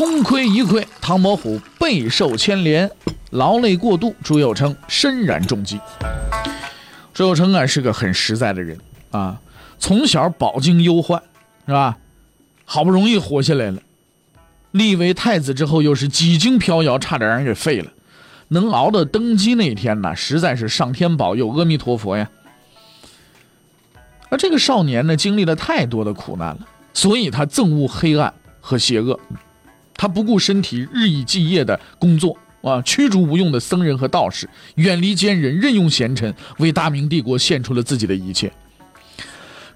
功亏一篑，唐伯虎备受牵连，劳累过度，朱佑称身染重疾。朱佑称啊，是个很实在的人啊。从小饱经忧患，是吧？好不容易活下来了，立为太子之后又是几经飘摇，差点让人给废了。能熬到登基那天呢，实在是上天保佑，阿弥陀佛呀。而这个少年呢，经历了太多的苦难了，所以他憎恶黑暗和邪恶，他不顾身体，日以继夜的工作啊，驱逐无用的僧人和道士，远离奸人，任用贤臣，为大明帝国献出了自己的一切。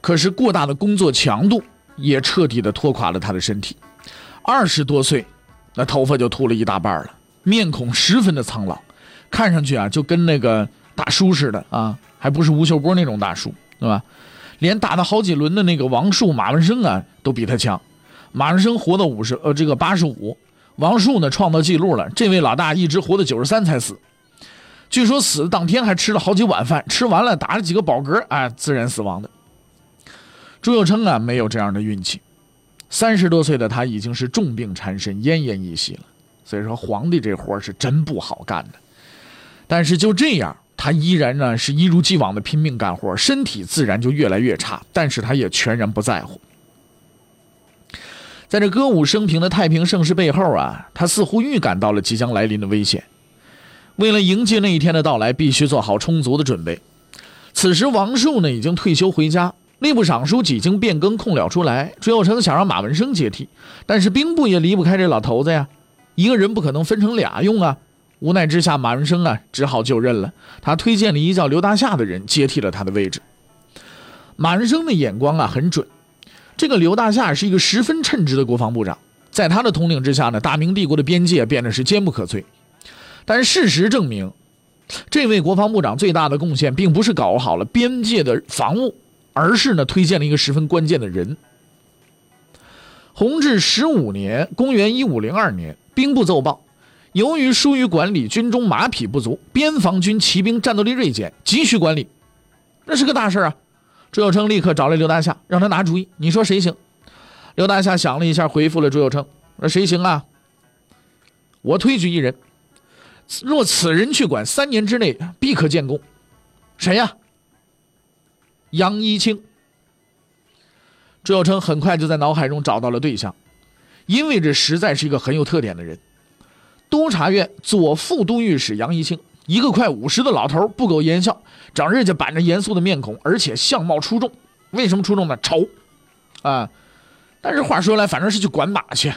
可是过大的工作强度也彻底的拖垮了他的身体。二十多岁，那头发就秃了一大半了，面孔十分的苍老，看上去啊就跟那个大叔似的啊，还不是吴秀波那种大叔，对吧？连打了好几轮的那个王树、马文生啊都比他强。马文生活到五十，呃，这个八十五，王树呢创造记录了，这位老大一直活到九十三才死。据说死的当天还吃了好几碗饭，吃完了打了几个饱嗝，啊，自然死亡的。朱佑称啊，没有这样的运气。三十多岁的他已经是重病缠身、奄奄一息了。所以说，皇帝这活是真不好干的。但是就这样，他依然呢是一如既往的拼命干活，身体自然就越来越差。但是他也全然不在乎。在这歌舞升平的太平盛世背后啊，他似乎预感到了即将来临的危险。为了迎接那一天的到来，必须做好充足的准备。此时，王树呢已经退休回家。吏部尚书几经变更空了出来，朱佑成想让马文生接替，但是兵部也离不开这老头子呀，一个人不可能分成俩用啊。无奈之下，马文生啊只好就任了。他推荐了一叫刘大夏的人接替了他的位置。马文生的眼光啊很准，这个刘大夏是一个十分称职的国防部长，在他的统领之下呢，大明帝国的边界变得是坚不可摧。但事实证明，这位国防部长最大的贡献并不是搞好了边界的防务。而是呢，推荐了一个十分关键的人。弘治十五年（公元一五零二年），兵部奏报，由于疏于管理，军中马匹不足，边防军骑兵战斗力锐减，急需管理。那是个大事啊！朱有称立刻找来刘大夏，让他拿主意。你说谁行？刘大夏想了一下，回复了朱有称：“那谁行啊？我推举一人，若此人去管，三年之内必可建功。谁呀？”杨一清，朱有成很快就在脑海中找到了对象，因为这实在是一个很有特点的人。督察院左副都御史杨一清，一个快五十的老头，不苟言笑，整日就板着严肃的面孔，而且相貌出众。为什么出众呢？丑啊！但是话说来，反正是去管马去，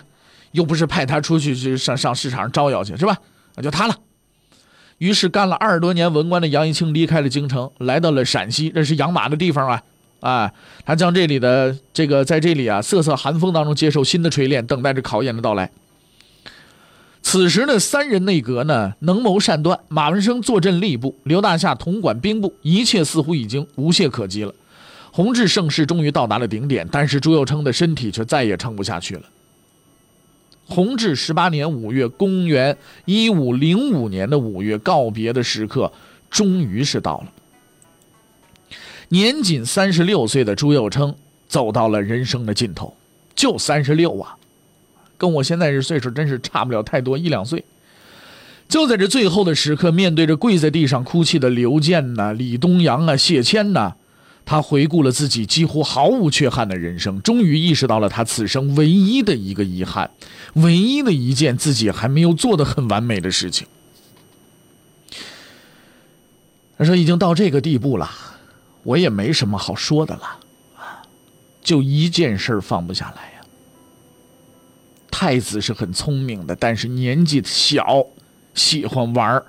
又不是派他出去去上上市场上招摇去，是吧？那就他了。于是，干了二十多年文官的杨一清离开了京城，来到了陕西，这是养马的地方啊！啊，他将这里的这个在这里啊，瑟瑟寒风当中接受新的锤炼，等待着考验的到来。此时的三人内阁呢，能谋善断，马文生坐镇吏部，刘大夏统管兵部，一切似乎已经无懈可击了。弘治盛世终于到达了顶点，但是朱佑称的身体却再也撑不下去了。弘治十八年五月，公元一五零五年的五月，告别的时刻终于是到了。年仅三十六岁的朱佑称走到了人生的尽头，就三十六啊，跟我现在这岁数真是差不了太多一两岁。就在这最后的时刻，面对着跪在地上哭泣的刘健呐、李东阳啊、谢谦呐。他回顾了自己几乎毫无缺憾的人生，终于意识到了他此生唯一的一个遗憾，唯一的一件自己还没有做的很完美的事情。他说：“已经到这个地步了，我也没什么好说的了，就一件事放不下来。太子是很聪明的，但是年纪小，喜欢玩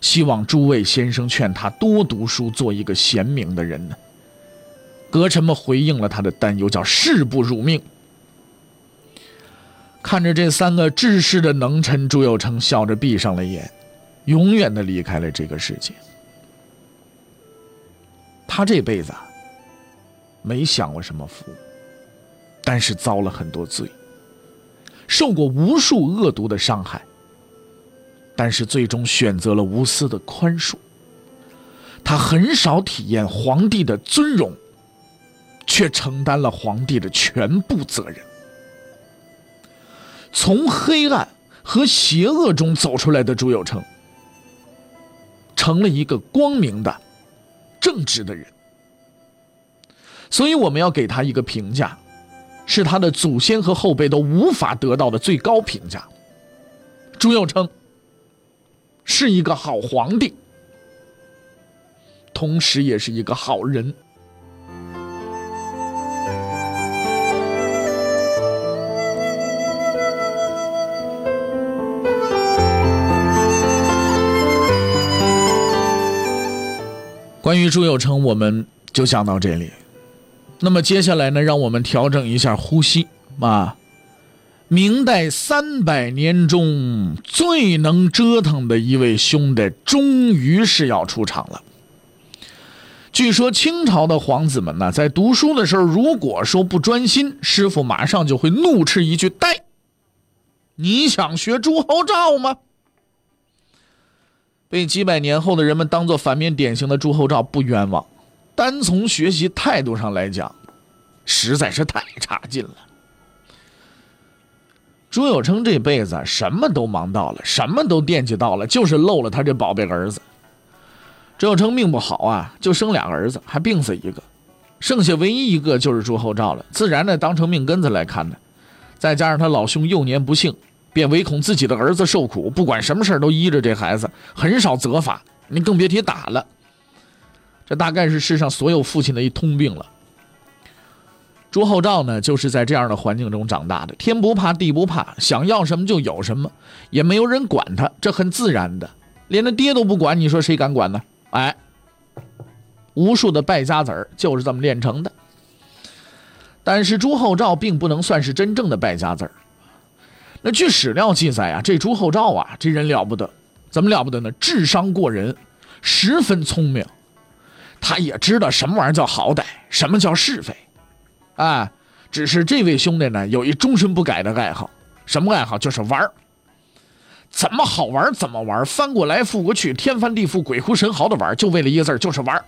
希望诸位先生劝他多读书，做一个贤明的人呢。”阁臣们回应了他的担忧，叫“誓不辱命”。看着这三个治世的能臣，朱有成笑着闭上了眼，永远的离开了这个世界。他这辈子没享过什么福，但是遭了很多罪，受过无数恶毒的伤害，但是最终选择了无私的宽恕。他很少体验皇帝的尊荣，却承担了皇帝的全部责任。从黑暗和邪恶中走出来的朱有成，成了一个光明的、正直的人。所以我们要给他一个评价，是他的祖先和后辈都无法得到的最高评价。朱有成是一个好皇帝。同时也是一个好人。关于朱有成，我们就讲到这里。那么接下来呢，让我们调整一下呼吸啊！明代三百年中最能折腾的一位兄弟，终于是要出场了。据说清朝的皇子们呢，在读书的时候，如果说不专心，师傅马上就会怒斥一句：“呆！你想学朱厚照吗？”被几百年后的人们当做反面典型的朱厚照不冤枉，单从学习态度上来讲，实在是太差劲了。朱有成这辈子什么都忙到了，什么都惦记到了，就是漏了他这宝贝儿子。朱有成命不好啊，就生俩儿子，还病死一个，剩下唯一一个就是朱厚照了，自然的当成命根子来看的。再加上他老兄幼年不幸，便唯恐自己的儿子受苦，不管什么事都依着这孩子，很少责罚，你更别提打了。这大概是世上所有父亲的一通病了。朱厚照呢，就是在这样的环境中长大的，天不怕地不怕，想要什么就有什么，也没有人管他，这很自然的，连他爹都不管，你说谁敢管呢？哎，无数的败家子儿就是这么练成的。但是朱厚照并不能算是真正的败家子儿。那据史料记载啊，这朱厚照啊，这人了不得，怎么了不得呢？智商过人，十分聪明。他也知道什么玩意儿叫好歹，什么叫是非。啊，只是这位兄弟呢，有一终身不改的爱好，什么爱好？就是玩儿。怎么好玩怎么玩，翻过来覆过去，天翻地覆，鬼哭神嚎的玩，就为了一个字就是玩。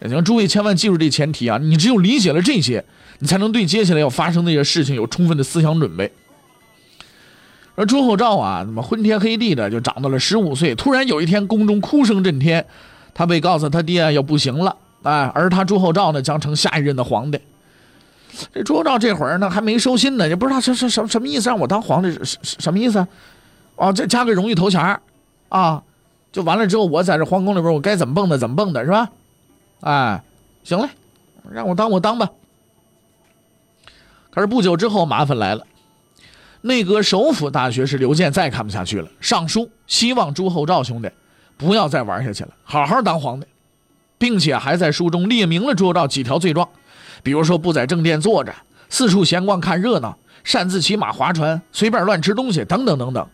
行，诸位千万记住这前提啊！你只有理解了这些，你才能对接下来要发生那些事情有充分的思想准备。而朱厚照啊，那么昏天黑地的就长到了十五岁，突然有一天宫中哭声震天，他被告诉他爹要不行了，哎，而他朱厚照呢将成下一任的皇帝。这朱厚照这会儿呢还没收心呢，也不知道什什什什么意思，让我当皇帝什什么意思？哦，这加个荣誉头衔啊，就完了之后，我在这皇宫里边，我该怎么蹦的怎么蹦的，是吧？哎，行嘞，让我当我当吧。可是不久之后，麻烦来了，内阁首辅大学士刘健再看不下去了，上书希望朱厚照兄弟不要再玩下去了，好好当皇帝，并且还在书中列明了朱厚照几条罪状。比如说不在正殿坐着，四处闲逛看热闹，擅自骑马划船，随便乱吃东西，等等等等。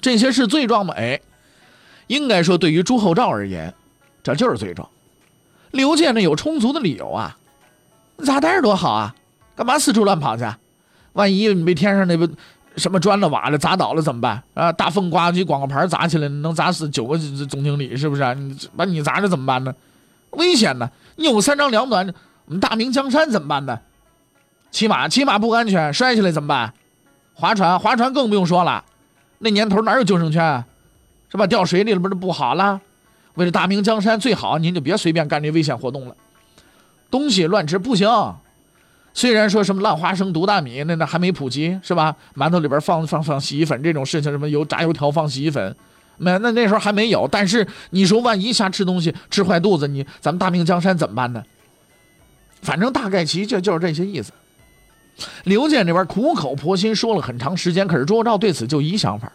这些是罪状吗？哎，应该说对于朱厚照而言，这就是罪状。刘健呢有充足的理由啊，咋待着多好啊？干嘛四处乱跑去？万一你被天上那个什么砖了瓦了砸倒了怎么办？啊，大风刮起，广告牌砸起来，能砸死九个总经理是不是？你把你砸着怎么办呢？危险呢！你有三长两短。我们大明江山怎么办呢？骑马，骑马不安全，摔下来怎么办？划船，划船更不用说了。那年头哪有救生圈？啊是吧？掉水里了不是不好了？为了大明江山，最好您就别随便干这危险活动了。东西乱吃不行。虽然说什么烂花生、毒大米，那那还没普及是吧？馒头里边放放放洗衣粉这种事情，什么油炸油条放洗衣粉，没那那时候还没有。但是你说万一瞎吃东西吃坏肚子，你咱们大明江山怎么办呢？反正大概其就就是这些意思。刘健这边苦口婆心说了很长时间，可是朱厚照对此就一想法，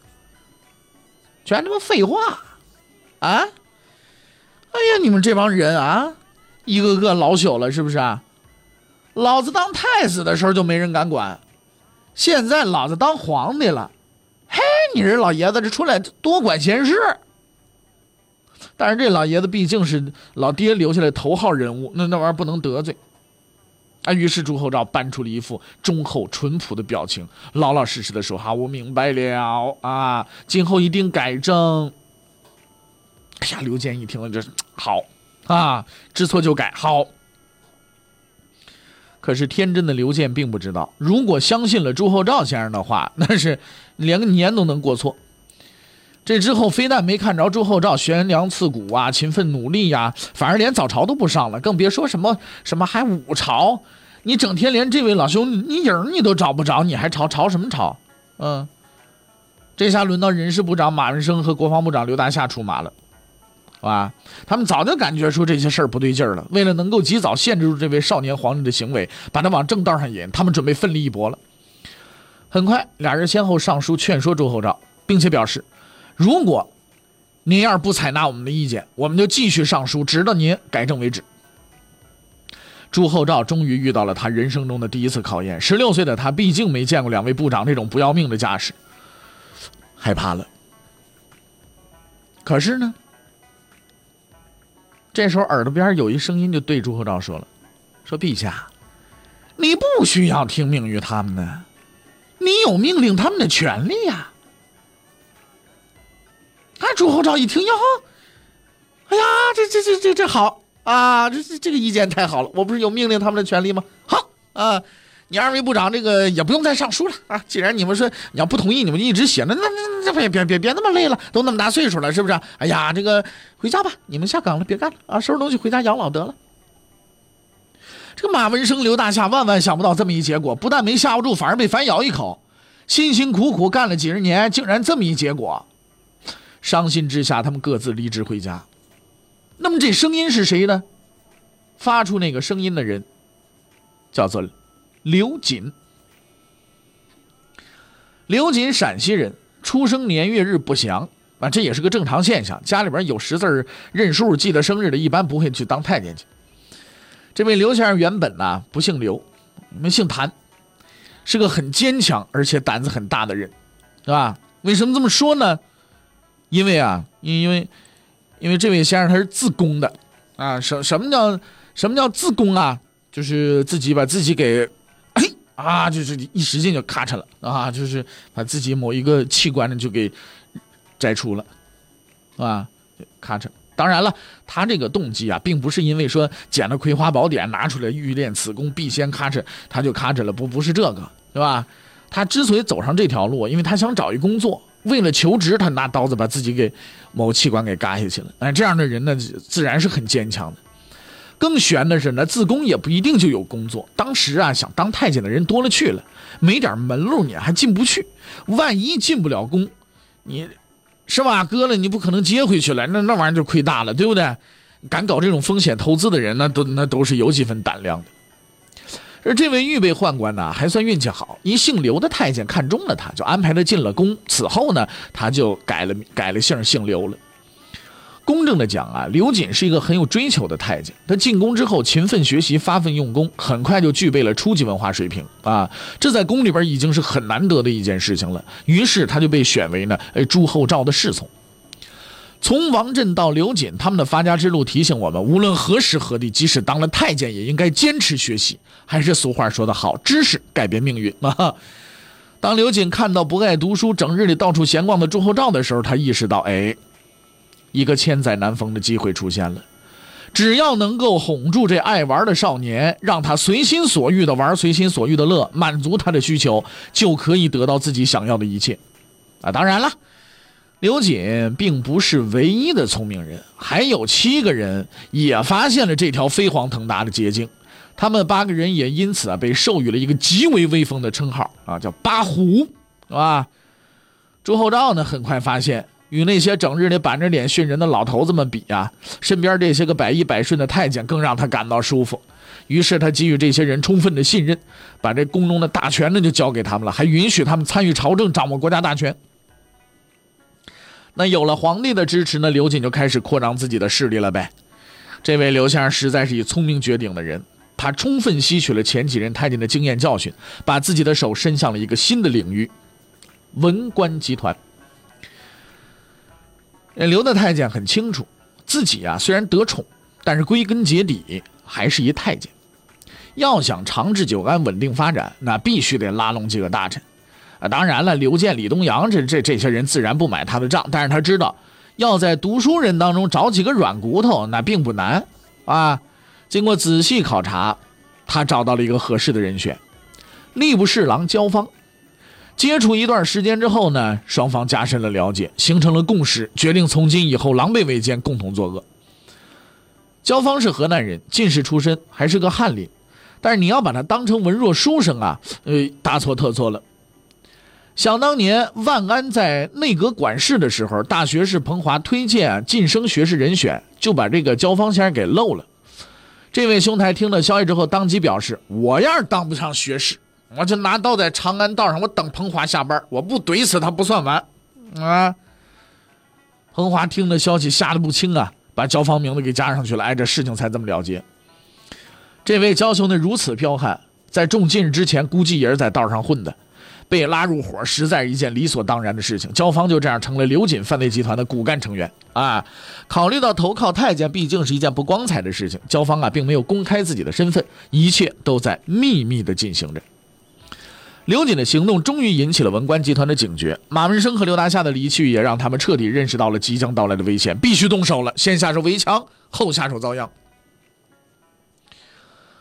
全他妈废话啊！哎呀，你们这帮人啊，一个个老朽了是不是啊？老子当太子的时候就没人敢管，现在老子当皇帝了，嘿，你这老爷子这出来多管闲事。但是这老爷子毕竟是老爹留下来头号人物，那那玩意儿不能得罪。啊，于是朱厚照搬出了一副忠厚淳朴的表情，老老实实的说：“哈，我明白了啊，今后一定改正。”哎呀，刘坚一听了，这好啊，知错就改，好。可是天真的刘健并不知道，如果相信了朱厚照先生的话，那是连个年都能过错。这之后，非但没看着朱厚照悬梁刺股啊、勤奋努力呀，反而连早朝都不上了，更别说什么什么还午朝。你整天连这位老兄你影你都找不着，你还朝朝什么朝？嗯，这下轮到人事部长马文生和国防部长刘大夏出马了，啊，他们早就感觉出这些事儿不对劲了。为了能够及早限制住这位少年皇帝的行为，把他往正道上引，他们准备奋力一搏了。很快，俩人先后上书劝说朱厚照，并且表示。如果您要是不采纳我们的意见，我们就继续上书，直到您改正为止。朱厚照终于遇到了他人生中的第一次考验。十六岁的他毕竟没见过两位部长这种不要命的架势，害怕了。可是呢，这时候耳朵边有一声音就对朱厚照说了：“说陛下，你不需要听命于他们呢，你有命令他们的权利呀。”啊！朱厚照一听，哟，哎呀，这这这这这好啊！这这这个意见太好了，我不是有命令他们的权利吗？好啊，你二位部长这个也不用再上书了啊！既然你们说你要不同意，你们一直写，那那那那别别别别那么累了，都那么大岁数了，是不是？哎呀，这个回家吧，你们下岗了，别干了啊！收拾东西回家养老得了。这个马文生、刘大夏万万想不到这么一结果，不但没吓不住，反而被反咬一口。辛辛苦苦干了几十年，竟然这么一结果。伤心之下，他们各自离职回家。那么这声音是谁呢？发出那个声音的人叫做刘瑾。刘瑾，陕西人，出生年月日不详啊，这也是个正常现象。家里边有识字认数、记得生日的，一般不会去当太监去。这位刘先生原本呢不姓刘，我们姓谭，是个很坚强而且胆子很大的人，是吧？为什么这么说呢？因为啊，因因为，因为这位先生他是自宫的，啊，什什么叫什么叫自宫啊？就是自己把自己给，啊，就是一使劲就咔嚓了啊，就是把自己某一个器官呢就给摘除了，啊，咔嚓。当然了，他这个动机啊，并不是因为说捡了《葵花宝典》拿出来欲练此功必先咔嚓，他就咔嚓了，不不是这个，对吧？他之所以走上这条路，因为他想找一工作。为了求职，他拿刀子把自己给某器官给割下去了。哎，这样的人呢，自然是很坚强的。更悬的是呢，自宫也不一定就有工作。当时啊，想当太监的人多了去了，没点门路你还进不去。万一进不了宫，你是吧？割了你不可能接回去了，那那玩意儿就亏大了，对不对？敢搞这种风险投资的人，那都那都是有几分胆量的。而这位预备宦官呢，还算运气好，一姓刘的太监看中了他，就安排他进了宫。此后呢，他就改了改了姓，姓刘了。公正的讲啊，刘瑾是一个很有追求的太监。他进宫之后，勤奋学习，发奋用功，很快就具备了初级文化水平啊！这在宫里边已经是很难得的一件事情了。于是他就被选为呢，哎，朱厚照的侍从。从王振到刘瑾，他们的发家之路提醒我们，无论何时何地，即使当了太监，也应该坚持学习。还是俗话说得好，知识改变命运啊！当刘瑾看到不爱读书、整日里到处闲逛的朱厚照的时候，他意识到，哎，一个千载难逢的机会出现了。只要能够哄住这爱玩的少年，让他随心所欲的玩，随心所欲的乐，满足他的需求，就可以得到自己想要的一切。啊，当然了。刘瑾并不是唯一的聪明人，还有七个人也发现了这条飞黄腾达的捷径。他们八个人也因此啊被授予了一个极为威风的称号啊，叫八虎，是吧？朱厚照呢，很快发现与那些整日里板着脸训人的老头子们比啊，身边这些个百依百顺的太监更让他感到舒服。于是他给予这些人充分的信任，把这宫中的大权呢就交给他们了，还允许他们参与朝政，掌握国家大权。那有了皇帝的支持呢，刘瑾就开始扩张自己的势力了呗。这位刘先生实在是以聪明绝顶的人他充分吸取了前几任太监的经验教训，把自己的手伸向了一个新的领域——文官集团。刘的太监很清楚，自己啊虽然得宠，但是归根结底还是一太监。要想长治久安、稳定发展，那必须得拉拢几个大臣。啊，当然了，刘健、李东阳这这这些人自然不买他的账，但是他知道，要在读书人当中找几个软骨头，那并不难啊。经过仔细考察，他找到了一个合适的人选——吏部侍郎焦芳。接触一段时间之后呢，双方加深了了解，形成了共识，决定从今以后狼狈为奸，共同作恶。焦芳是河南人，进士出身，还是个翰林。但是你要把他当成文弱书生啊，呃，大错特错了。想当年万安在内阁管事的时候，大学士彭华推荐晋升学士人选，就把这个焦芳先生给漏了。这位兄台听了消息之后，当即表示：“我要是当不上学士，我就拿刀在长安道上，我等彭华下班，我不怼死他不算完。”啊！彭华听了消息，吓得不轻啊，把焦芳名字给加上去了。哎，这事情才这么了结。这位焦兄弟如此彪悍，在中进士之前，估计也是在道上混的，被拉入伙，实在是一件理所当然的事情。焦芳就这样成了刘瑾犯罪集团的骨干成员啊！考虑到投靠太监毕竟是一件不光彩的事情，焦芳啊并没有公开自己的身份，一切都在秘密的进行着。刘瑾的行动终于引起了文官集团的警觉，马文生和刘大夏的离去也让他们彻底认识到了即将到来的危险，必须动手了，先下手为强，后下手遭殃。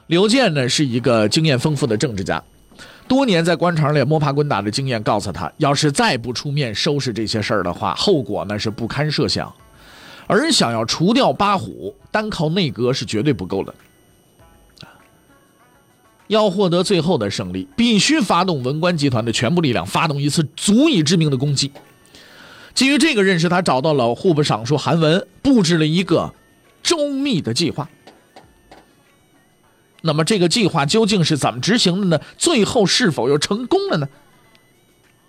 刘健呢是一个经验丰富的政治家，多年在官场里摸爬滚打的经验告诉他，要是再不出面收拾这些事儿的话，后果那是不堪设想。而想要除掉八虎，单靠内阁是绝对不够的。要获得最后的胜利，必须发动文官集团的全部力量，发动一次足以致命的攻击。基于这个认识，他找到了户部尚书韩文，布置了一个周密的计划。那么这个计划究竟是怎么执行的呢？最后是否又成功了呢？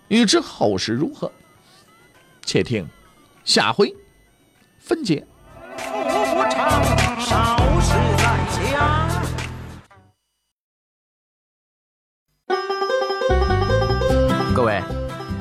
欲知后事如何，且听下回分解。